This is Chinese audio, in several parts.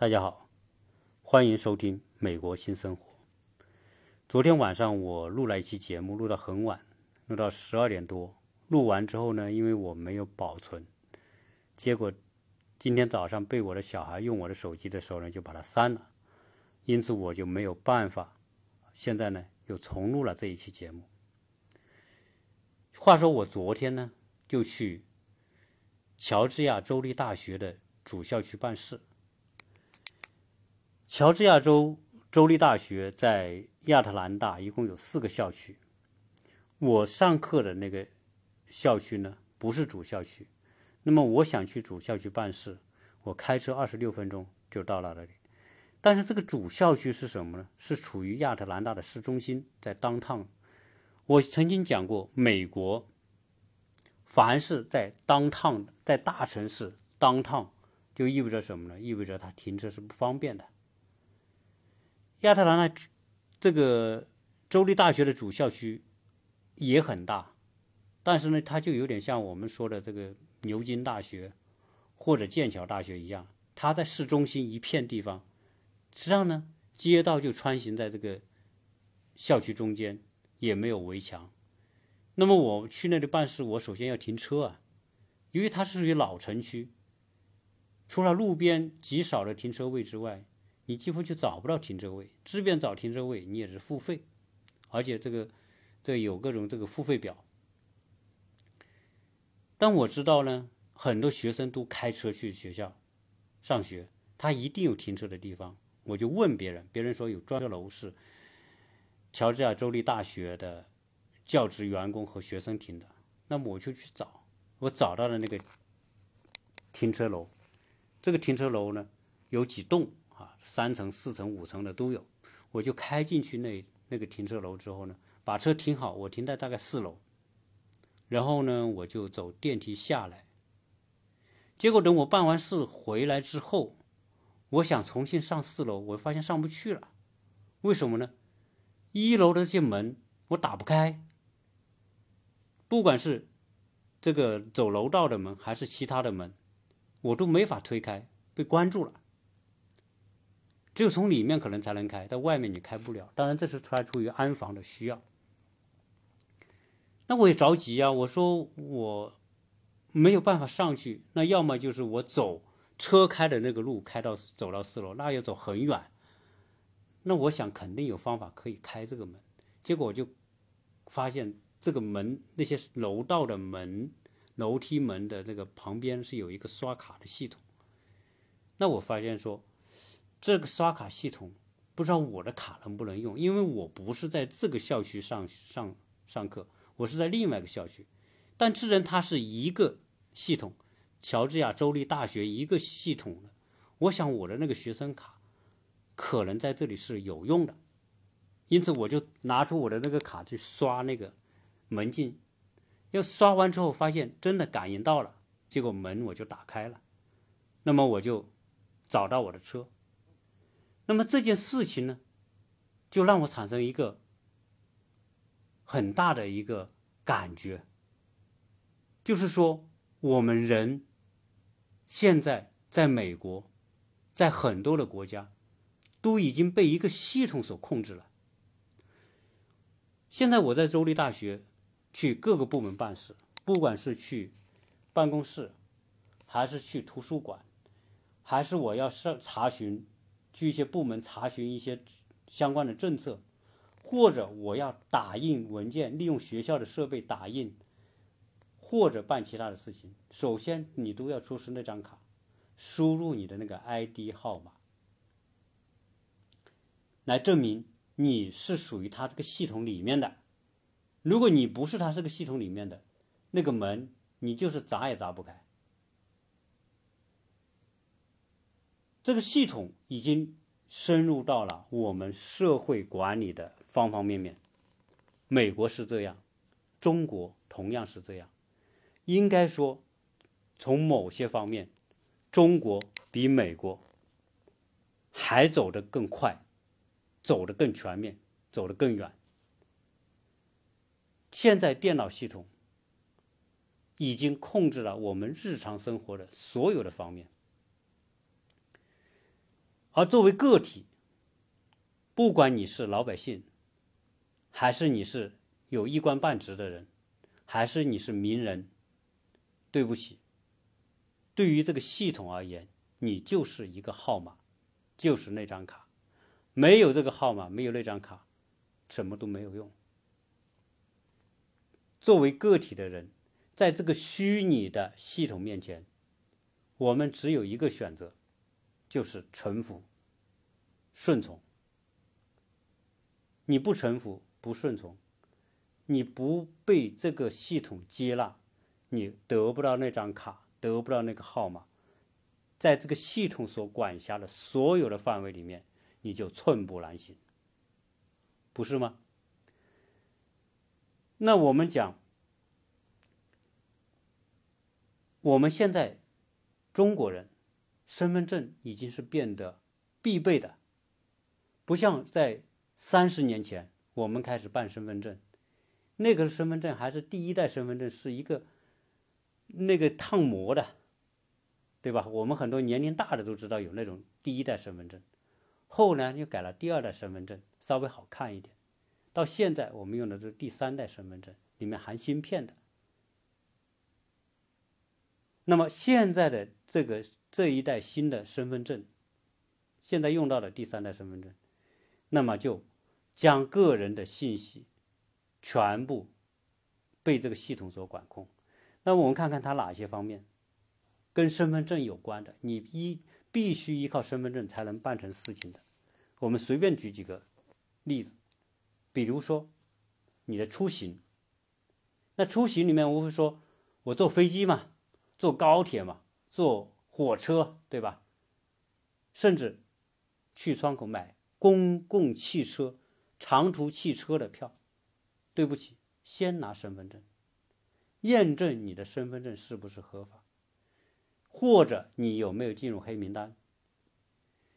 大家好，欢迎收听《美国新生活》。昨天晚上我录了一期节目，录到很晚，录到十二点多。录完之后呢，因为我没有保存，结果今天早上被我的小孩用我的手机的时候呢，就把它删了，因此我就没有办法。现在呢，又重录了这一期节目。话说我昨天呢，就去乔治亚州立大学的主校区办事。乔治亚州州立大学在亚特兰大一共有四个校区。我上课的那个校区呢，不是主校区。那么我想去主校区办事，我开车二十六分钟就到了那里。但是这个主校区是什么呢？是处于亚特兰大的市中心，在当趟。我曾经讲过，美国凡是在当趟，在大城市当趟，就意味着什么呢？意味着它停车是不方便的。亚特兰大这个州立大学的主校区也很大，但是呢，它就有点像我们说的这个牛津大学或者剑桥大学一样，它在市中心一片地方，实际上呢，街道就穿行在这个校区中间，也没有围墙。那么我去那里办事，我首先要停车啊，因为它是属于老城区，除了路边极少的停车位之外。你几乎就找不到停车位，即便找停车位，你也是付费，而且这个这有各种这个付费表。但我知道呢，很多学生都开车去学校上学，他一定有停车的地方。我就问别人，别人说有专车楼是乔治亚州立大学的教职员工和学生停的，那么我就去找，我找到了那个停车楼。这个停车楼呢，有几栋。啊，三层、四层、五层的都有，我就开进去那那个停车楼之后呢，把车停好，我停在大概四楼，然后呢，我就走电梯下来。结果等我办完事回来之后，我想重新上四楼，我发现上不去了。为什么呢？一楼的这些门我打不开，不管是这个走楼道的门还是其他的门，我都没法推开，被关住了。只有从里面可能才能开，在外面你开不了。当然，这是出来出于安防的需要。那我也着急啊！我说我没有办法上去，那要么就是我走车开的那个路开到走到四楼，那要走很远。那我想肯定有方法可以开这个门。结果我就发现这个门那些楼道的门、楼梯门的这个旁边是有一个刷卡的系统。那我发现说。这个刷卡系统不知道我的卡能不能用，因为我不是在这个校区上上上课，我是在另外一个校区。但智人它是一个系统，乔治亚州立大学一个系统的。我想我的那个学生卡可能在这里是有用的，因此我就拿出我的那个卡去刷那个门禁。要刷完之后发现真的感应到了，结果门我就打开了。那么我就找到我的车。那么这件事情呢，就让我产生一个很大的一个感觉，就是说，我们人现在在美国，在很多的国家，都已经被一个系统所控制了。现在我在州立大学去各个部门办事，不管是去办公室，还是去图书馆，还是我要上查询。去一些部门查询一些相关的政策，或者我要打印文件，利用学校的设备打印，或者办其他的事情。首先，你都要出示那张卡，输入你的那个 ID 号码，来证明你是属于他这个系统里面的。如果你不是他这个系统里面的，那个门你就是砸也砸不开。这个系统已经深入到了我们社会管理的方方面面。美国是这样，中国同样是这样。应该说，从某些方面，中国比美国还走得更快，走得更全面，走得更远。现在电脑系统已经控制了我们日常生活的所有的方面。而作为个体，不管你是老百姓，还是你是有一官半职的人，还是你是名人，对不起，对于这个系统而言，你就是一个号码，就是那张卡，没有这个号码，没有那张卡，什么都没有用。作为个体的人，在这个虚拟的系统面前，我们只有一个选择，就是臣服、顺从。你不臣服、不顺从，你不被这个系统接纳，你得不到那张卡，得不到那个号码，在这个系统所管辖的所有的范围里面，你就寸步难行，不是吗？那我们讲，我们现在中国人身份证已经是变得必备的，不像在。三十年前，我们开始办身份证，那个身份证还是第一代身份证，是一个那个烫模的，对吧？我们很多年龄大的都知道有那种第一代身份证，后来又改了第二代身份证，稍微好看一点。到现在我们用的是第三代身份证，里面含芯片的。那么现在的这个这一代新的身份证，现在用到的第三代身份证，那么就。将个人的信息全部被这个系统所管控。那我们看看它哪些方面跟身份证有关的，你依必须依靠身份证才能办成事情的。我们随便举几个例子，比如说你的出行，那出行里面无非说我坐飞机嘛，坐高铁嘛，坐火车，对吧？甚至去窗口买公共汽车。长途汽车的票，对不起，先拿身份证，验证你的身份证是不是合法，或者你有没有进入黑名单。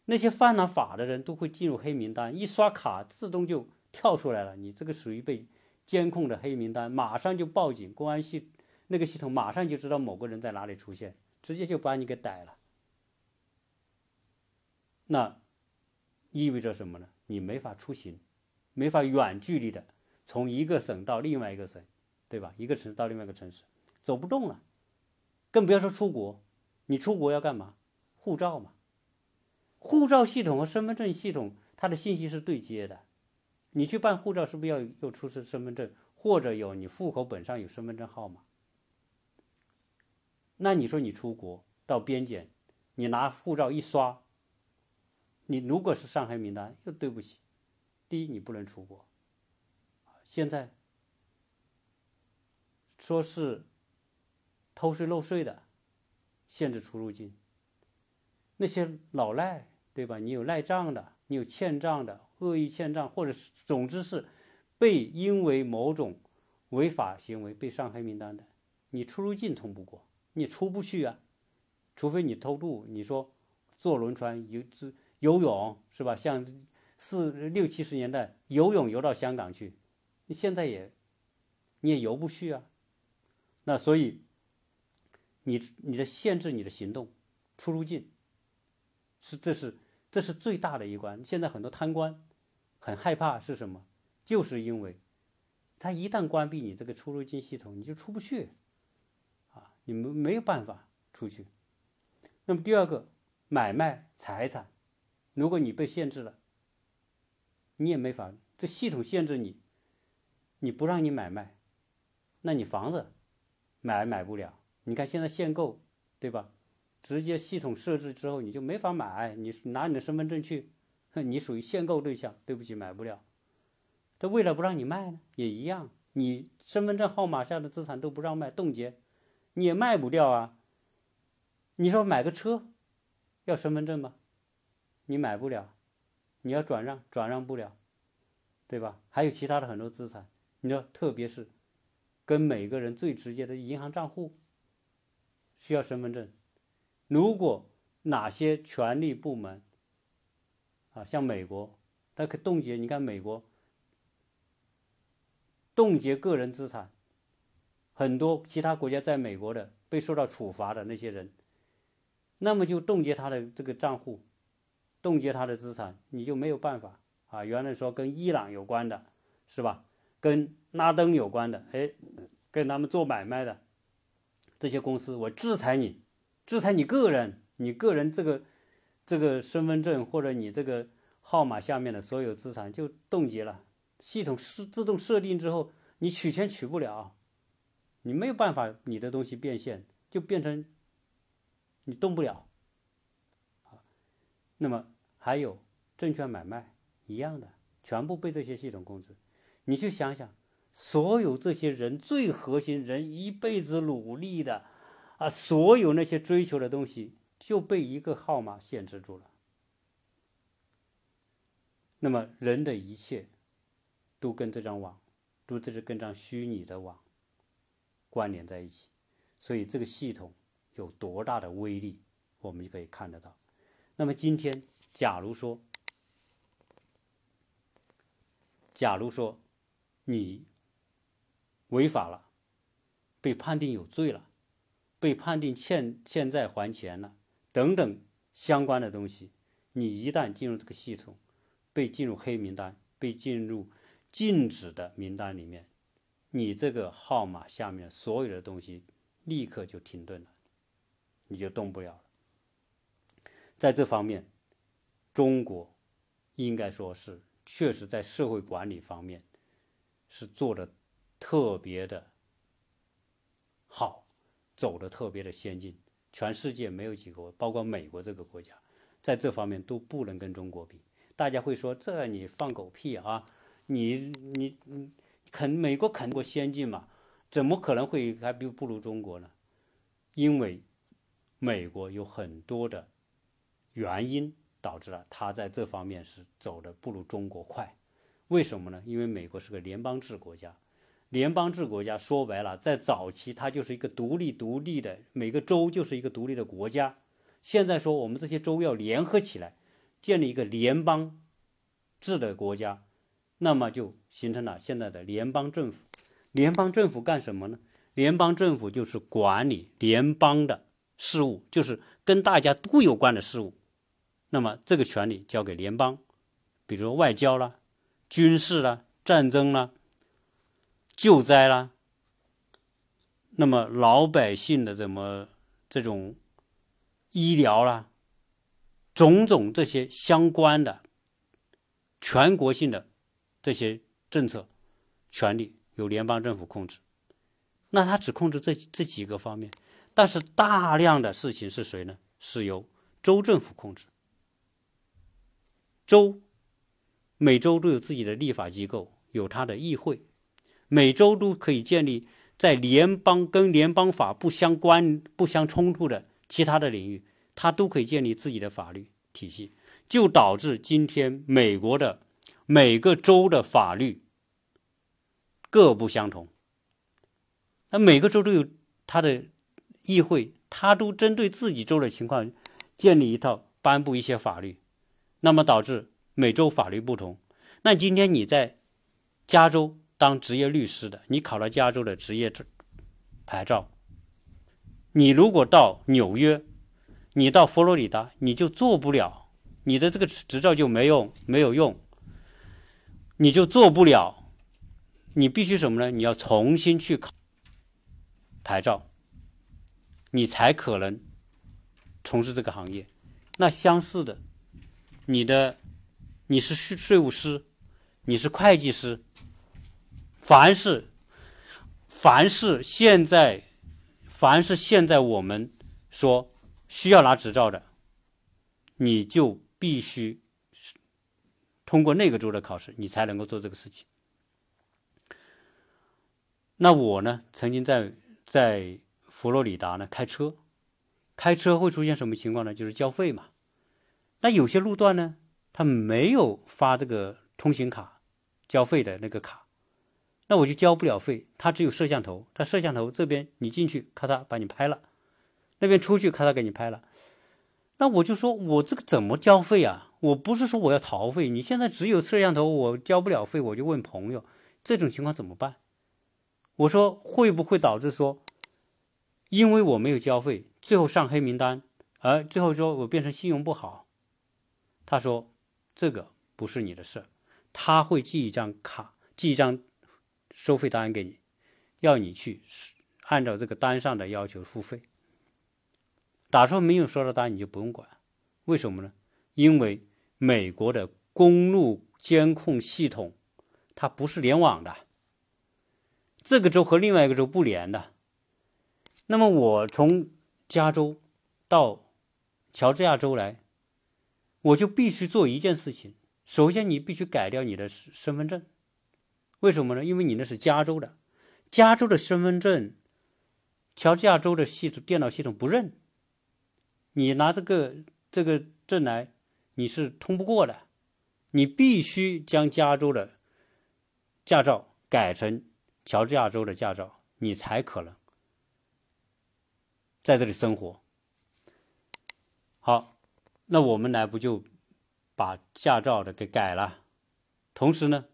那些犯了法的人都会进入黑名单，一刷卡自动就跳出来了，你这个属于被监控的黑名单，马上就报警，公安系那个系统马上就知道某个人在哪里出现，直接就把你给逮了。那意味着什么呢？你没法出行。没法远距离的从一个省到另外一个省，对吧？一个城市到另外一个城市，走不动了，更不要说出国。你出国要干嘛？护照嘛，护照系统和身份证系统它的信息是对接的。你去办护照是不是要又出示身份证，或者有你户口本上有身份证号码？那你说你出国到边检，你拿护照一刷，你如果是上海名单，又对不起。第一，你不能出国。现在说是偷税漏税的，限制出入境。那些老赖，对吧？你有赖账的，你有欠账的，恶意欠账，或者是总之是被因为某种违法行为被上黑名单的，你出入境通不过，你出不去啊。除非你偷渡，你说坐轮船游自游泳是吧？像。四六七十年代游泳游到香港去，你现在也你也游不去啊。那所以你你的限制你的行动出入境是这是这是最大的一关。现在很多贪官很害怕是什么？就是因为他一旦关闭你这个出入境系统，你就出不去，你们没有办法出去。那么第二个买卖财产，如果你被限制了。你也没法，这系统限制你，你不让你买卖，那你房子买买不了。你看现在限购，对吧？直接系统设置之后，你就没法买。你拿你的身份证去，你属于限购对象，对不起，买不了。他为了不让你卖呢，也一样，你身份证号码下的资产都不让卖，冻结，你也卖不掉啊。你说买个车要身份证吗？你买不了。你要转让，转让不了，对吧？还有其他的很多资产，你说，特别是跟每个人最直接的银行账户，需要身份证。如果哪些权力部门啊，像美国，它可冻结。你看美国冻结个人资产，很多其他国家在美国的被受到处罚的那些人，那么就冻结他的这个账户。冻结他的资产，你就没有办法啊。原来说跟伊朗有关的，是吧？跟拉登有关的，哎，跟他们做买卖的这些公司，我制裁你，制裁你个人，你个人这个这个身份证或者你这个号码下面的所有资产就冻结了。系统是自动设定之后，你取钱取不了，你没有办法，你的东西变现就变成你动不了。那么还有证券买卖一样的，全部被这些系统控制。你去想想，所有这些人最核心人一辈子努力的啊，所有那些追求的东西就被一个号码限制住了。那么人的一切都跟这张网，都这是跟张虚拟的网关联在一起，所以这个系统有多大的威力，我们就可以看得到。那么今天，假如说，假如说你违法了，被判定有罪了，被判定欠欠债还钱了，等等相关的东西，你一旦进入这个系统，被进入黑名单，被进入禁止的名单里面，你这个号码下面所有的东西立刻就停顿了，你就动不了了。在这方面，中国应该说是确实在社会管理方面是做的特别的好，走的特别的先进。全世界没有几个，包括美国这个国家，在这方面都不能跟中国比。大家会说：“这你放狗屁啊！你你你肯美国肯定过先进嘛？怎么可能会还不不如中国呢？因为美国有很多的。”原因导致了它在这方面是走的不如中国快，为什么呢？因为美国是个联邦制国家，联邦制国家说白了，在早期它就是一个独立独立的，每个州就是一个独立的国家。现在说我们这些州要联合起来，建立一个联邦制的国家，那么就形成了现在的联邦政府。联邦政府干什么呢？联邦政府就是管理联邦的事务，就是跟大家都有关的事务。那么这个权利交给联邦，比如说外交啦、军事啦、战争啦、救灾啦，那么老百姓的怎么这种医疗啦，种种这些相关的全国性的这些政策权利由联邦政府控制，那他只控制这这几个方面，但是大量的事情是谁呢？是由州政府控制。州每州都有自己的立法机构，有他的议会，每州都可以建立在联邦跟联邦法不相关、不相冲突的其他的领域，它都可以建立自己的法律体系，就导致今天美国的每个州的法律各不相同。那每个州都有它的议会，它都针对自己州的情况建立一套、颁布一些法律。那么导致每州法律不同。那今天你在加州当职业律师的，你考了加州的职业证牌照，你如果到纽约，你到佛罗里达，你就做不了，你的这个执照就没用，没有用，你就做不了。你必须什么呢？你要重新去考牌照，你才可能从事这个行业。那相似的。你的，你是税税务师，你是会计师，凡是，凡是现在，凡是现在我们说需要拿执照的，你就必须通过那个州的考试，你才能够做这个事情。那我呢，曾经在在佛罗里达呢开车，开车会出现什么情况呢？就是交费嘛。那有些路段呢，他没有发这个通行卡交费的那个卡，那我就交不了费。他只有摄像头，他摄像头这边你进去，咔嚓把你拍了；那边出去，咔嚓给你拍了。那我就说，我这个怎么交费啊？我不是说我要逃费，你现在只有摄像头，我交不了费，我就问朋友，这种情况怎么办？我说会不会导致说，因为我没有交费，最后上黑名单，而最后说我变成信用不好？他说这个不是你的事，他会寄一张卡，寄一张收费单给你，要你去按照这个单上的要求付费。打出没有收到单，你就不用管，为什么呢？因为美国的公路监控系统它不是联网的，这个州和另外一个州不连的。那么我从加州到乔治亚州来，我就必须做一件事情。首先，你必须改掉你的身份证，为什么呢？因为你那是加州的，加州的身份证，乔治亚州的系统电脑系统不认。你拿这个这个证来，你是通不过的。你必须将加州的驾照改成乔治亚州的驾照，你才可能在这里生活。好，那我们来不就把驾照的给改了？同时呢，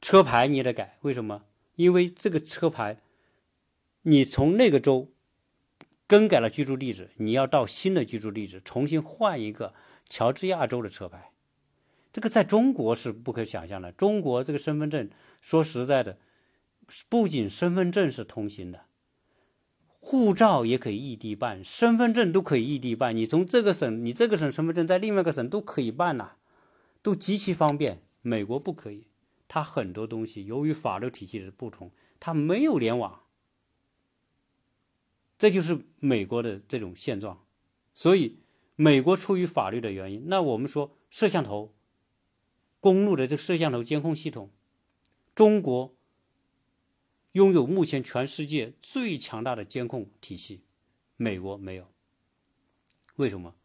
车牌你也得改。为什么？因为这个车牌，你从那个州。更改了居住地址，你要到新的居住地址重新换一个乔治亚州的车牌，这个在中国是不可想象的。中国这个身份证，说实在的，不仅身份证是通行的，护照也可以异地办，身份证都可以异地办。你从这个省，你这个省身份证在另外一个省都可以办呐，都极其方便。美国不可以，它很多东西由于法律体系的不同，它没有联网。这就是美国的这种现状，所以美国出于法律的原因，那我们说摄像头，公路的这摄像头监控系统，中国拥有目前全世界最强大的监控体系，美国没有。为什么？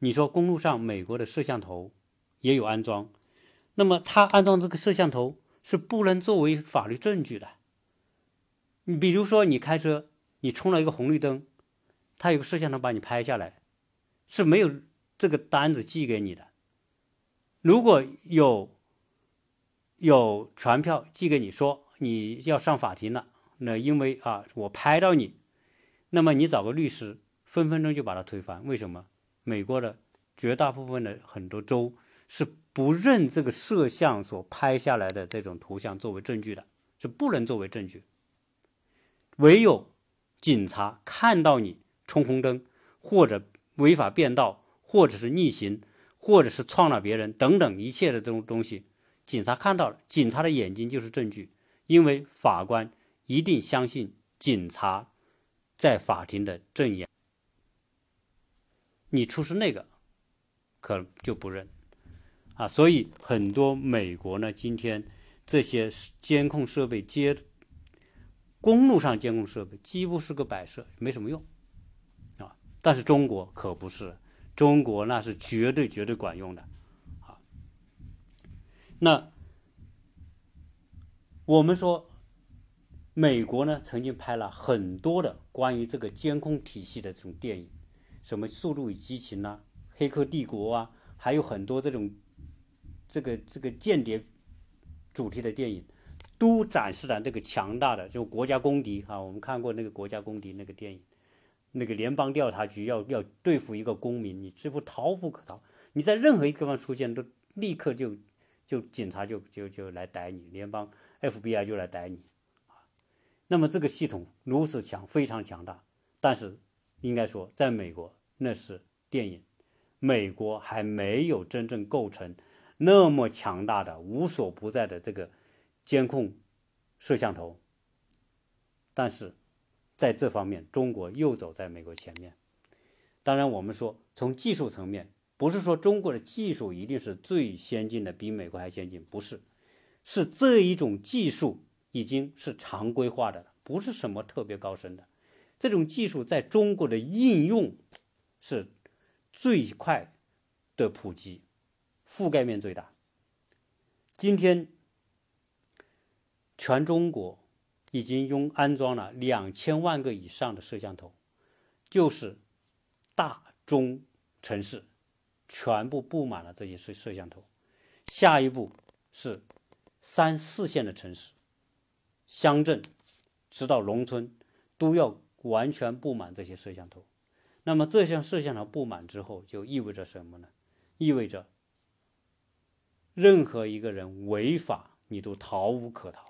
你说公路上美国的摄像头也有安装，那么它安装这个摄像头是不能作为法律证据的。你比如说你开车。你冲了一个红绿灯，他有个摄像头把你拍下来，是没有这个单子寄给你的。如果有有传票寄给你说你要上法庭了，那因为啊我拍到你，那么你找个律师，分分钟就把它推翻。为什么？美国的绝大部分的很多州是不认这个摄像所拍下来的这种图像作为证据的，是不能作为证据，唯有。警察看到你冲红灯，或者违法变道，或者是逆行，或者是撞了别人等等一切的这种东西，警察看到了，警察的眼睛就是证据，因为法官一定相信警察在法庭的证言。你出示那个，可就不认啊。所以很多美国呢，今天这些监控设备接。公路上监控设备几乎是个摆设，没什么用，但是中国可不是，中国那是绝对绝对管用的，啊！那我们说，美国呢曾经拍了很多的关于这个监控体系的这种电影，什么《速度与激情》呐，《黑客帝国》啊，还有很多这种这个这个间谍主题的电影。都展示了这个强大的，就国家公敌啊！我们看过那个国家公敌那个电影，那个联邦调查局要要对付一个公民，你几乎逃无可逃。你在任何一个地方出现，都立刻就就警察就就就来逮你，联邦 FBI 就来逮你啊！那么这个系统如此强，非常强大，但是应该说，在美国那是电影，美国还没有真正构成那么强大的、无所不在的这个。监控摄像头，但是在这方面，中国又走在美国前面。当然，我们说从技术层面，不是说中国的技术一定是最先进的，比美国还先进，不是，是这一种技术已经是常规化的了，不是什么特别高深的。这种技术在中国的应用是最快的普及，覆盖面最大。今天。全中国已经用安装了两千万个以上的摄像头，就是大中城市全部布满了这些摄摄像头。下一步是三四线的城市、乡镇，直到农村，都要完全布满这些摄像头。那么这项摄像头布满之后，就意味着什么呢？意味着任何一个人违法，你都逃无可逃。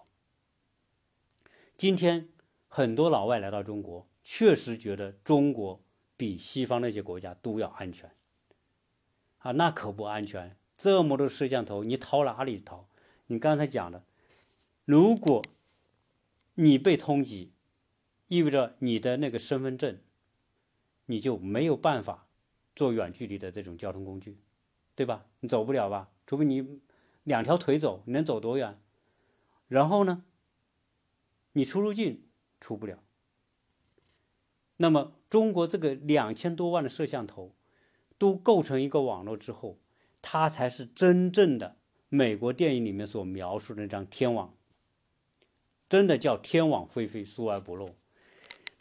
今天很多老外来到中国，确实觉得中国比西方那些国家都要安全。啊，那可不安全，这么多摄像头，你逃哪里逃？你刚才讲的，如果你被通缉，意味着你的那个身份证，你就没有办法做远距离的这种交通工具，对吧？你走不了吧？除非你两条腿走，你能走多远？然后呢，你出入境出不了。那么中国这个两千多万的摄像头都构成一个网络之后，它才是真正的美国电影里面所描述的那张天网，真的叫天网恢恢，疏而不漏。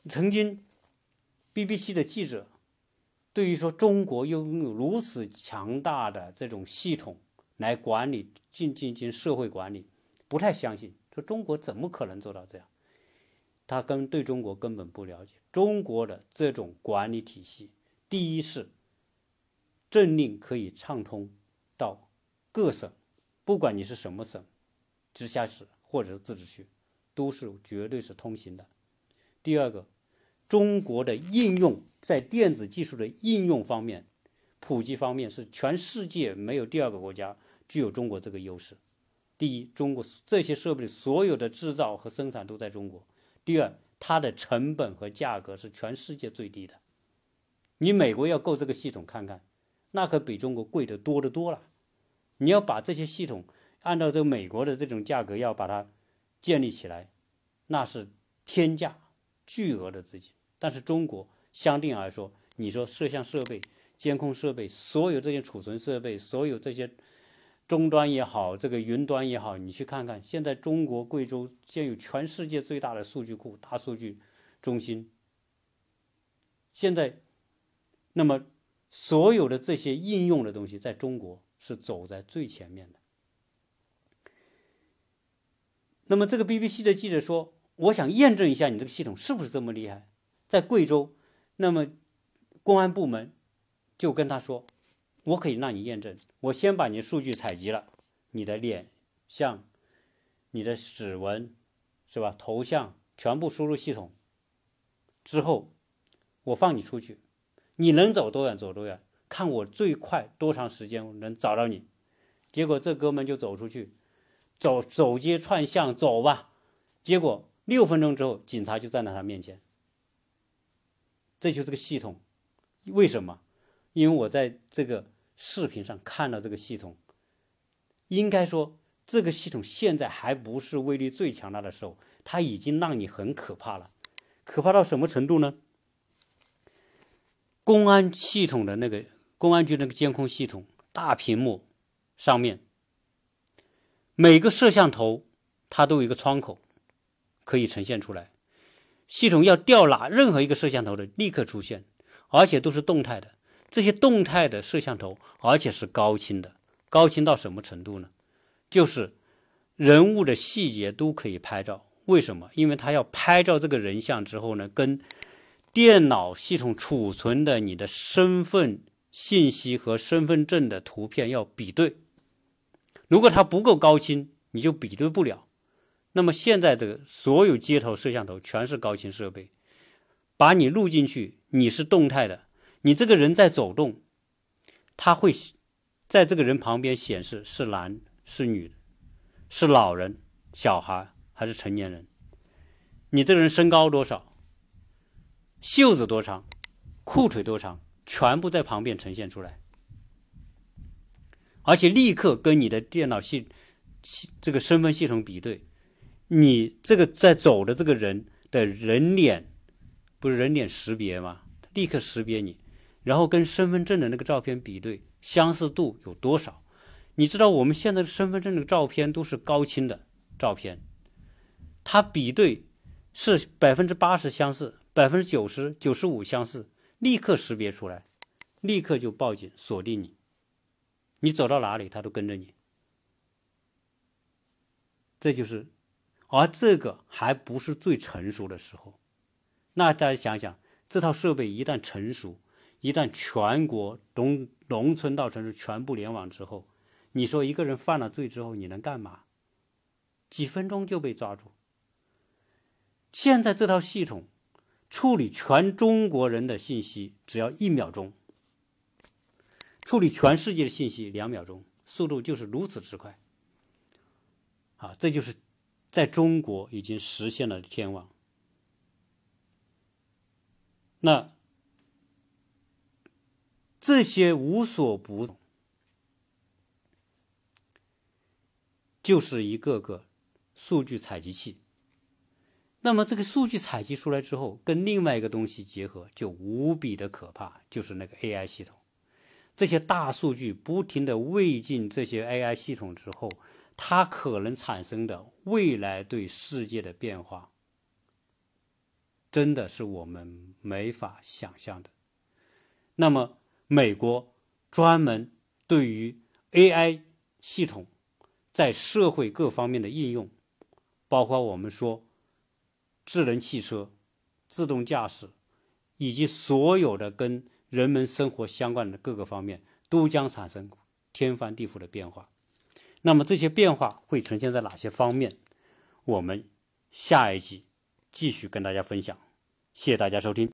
曾经 BBC 的记者对于说中国拥有如此强大的这种系统。来管理进进行社会管理，不太相信，说中国怎么可能做到这样？他跟对中国根本不了解。中国的这种管理体系，第一是政令可以畅通到各省，不管你是什么省、直辖市或者是自治区，都是绝对是通行的。第二个，中国的应用在电子技术的应用方面、普及方面，是全世界没有第二个国家。具有中国这个优势，第一，中国这些设备所有的制造和生产都在中国；第二，它的成本和价格是全世界最低的。你美国要购这个系统看看，那可比中国贵的多得多了。你要把这些系统按照这个美国的这种价格要把它建立起来，那是天价巨额的资金。但是中国相对来说，你说摄像设备、监控设备，所有这些储存设备，所有这些。终端也好，这个云端也好，你去看看，现在中国贵州现有全世界最大的数据库、大数据中心。现在，那么所有的这些应用的东西，在中国是走在最前面的。那么，这个 BBC 的记者说：“我想验证一下你这个系统是不是这么厉害。”在贵州，那么公安部门就跟他说。我可以让你验证。我先把你数据采集了，你的脸像、你的指纹，是吧？头像全部输入系统之后，我放你出去，你能走多远走多远，看我最快多长时间能找到你。结果这哥们就走出去，走走街串巷走吧。结果六分钟之后，警察就站在他面前。这就是个系统，为什么？因为我在这个。视频上看到这个系统，应该说这个系统现在还不是威力最强大的时候，它已经让你很可怕了。可怕到什么程度呢？公安系统的那个公安局那个监控系统大屏幕上面，每个摄像头它都有一个窗口可以呈现出来，系统要调哪任何一个摄像头的立刻出现，而且都是动态的。这些动态的摄像头，而且是高清的，高清到什么程度呢？就是人物的细节都可以拍照。为什么？因为他要拍照这个人像之后呢，跟电脑系统储存的你的身份信息和身份证的图片要比对。如果它不够高清，你就比对不了。那么现在这个所有街头摄像头全是高清设备，把你录进去，你是动态的。你这个人在走动，他会在这个人旁边显示是男是女，是老人、小孩还是成年人？你这个人身高多少？袖子多长？裤腿多长？全部在旁边呈现出来，而且立刻跟你的电脑系系这个身份系统比对，你这个在走的这个人的人脸不是人脸识别吗？立刻识别你。然后跟身份证的那个照片比对，相似度有多少？你知道我们现在的身份证的照片都是高清的照片，它比对是百分之八十相似，百分之九十九十五相似，立刻识别出来，立刻就报警锁定你，你走到哪里他都跟着你。这就是，而这个还不是最成熟的时候，那大家想想，这套设备一旦成熟。一旦全国农农村到城市全部联网之后，你说一个人犯了罪之后，你能干嘛？几分钟就被抓住。现在这套系统处理全中国人的信息只要一秒钟，处理全世界的信息两秒钟，速度就是如此之快。啊，这就是在中国已经实现了天网。那这些无所不，就是一个个数据采集器。那么这个数据采集出来之后，跟另外一个东西结合，就无比的可怕，就是那个 AI 系统。这些大数据不停的喂进这些 AI 系统之后。它可能产生的未来对世界的变化，真的是我们没法想象的。那么，美国专门对于 AI 系统在社会各方面的应用，包括我们说智能汽车、自动驾驶，以及所有的跟人们生活相关的各个方面，都将产生天翻地覆的变化。那么这些变化会呈现在哪些方面？我们下一集继续跟大家分享。谢谢大家收听。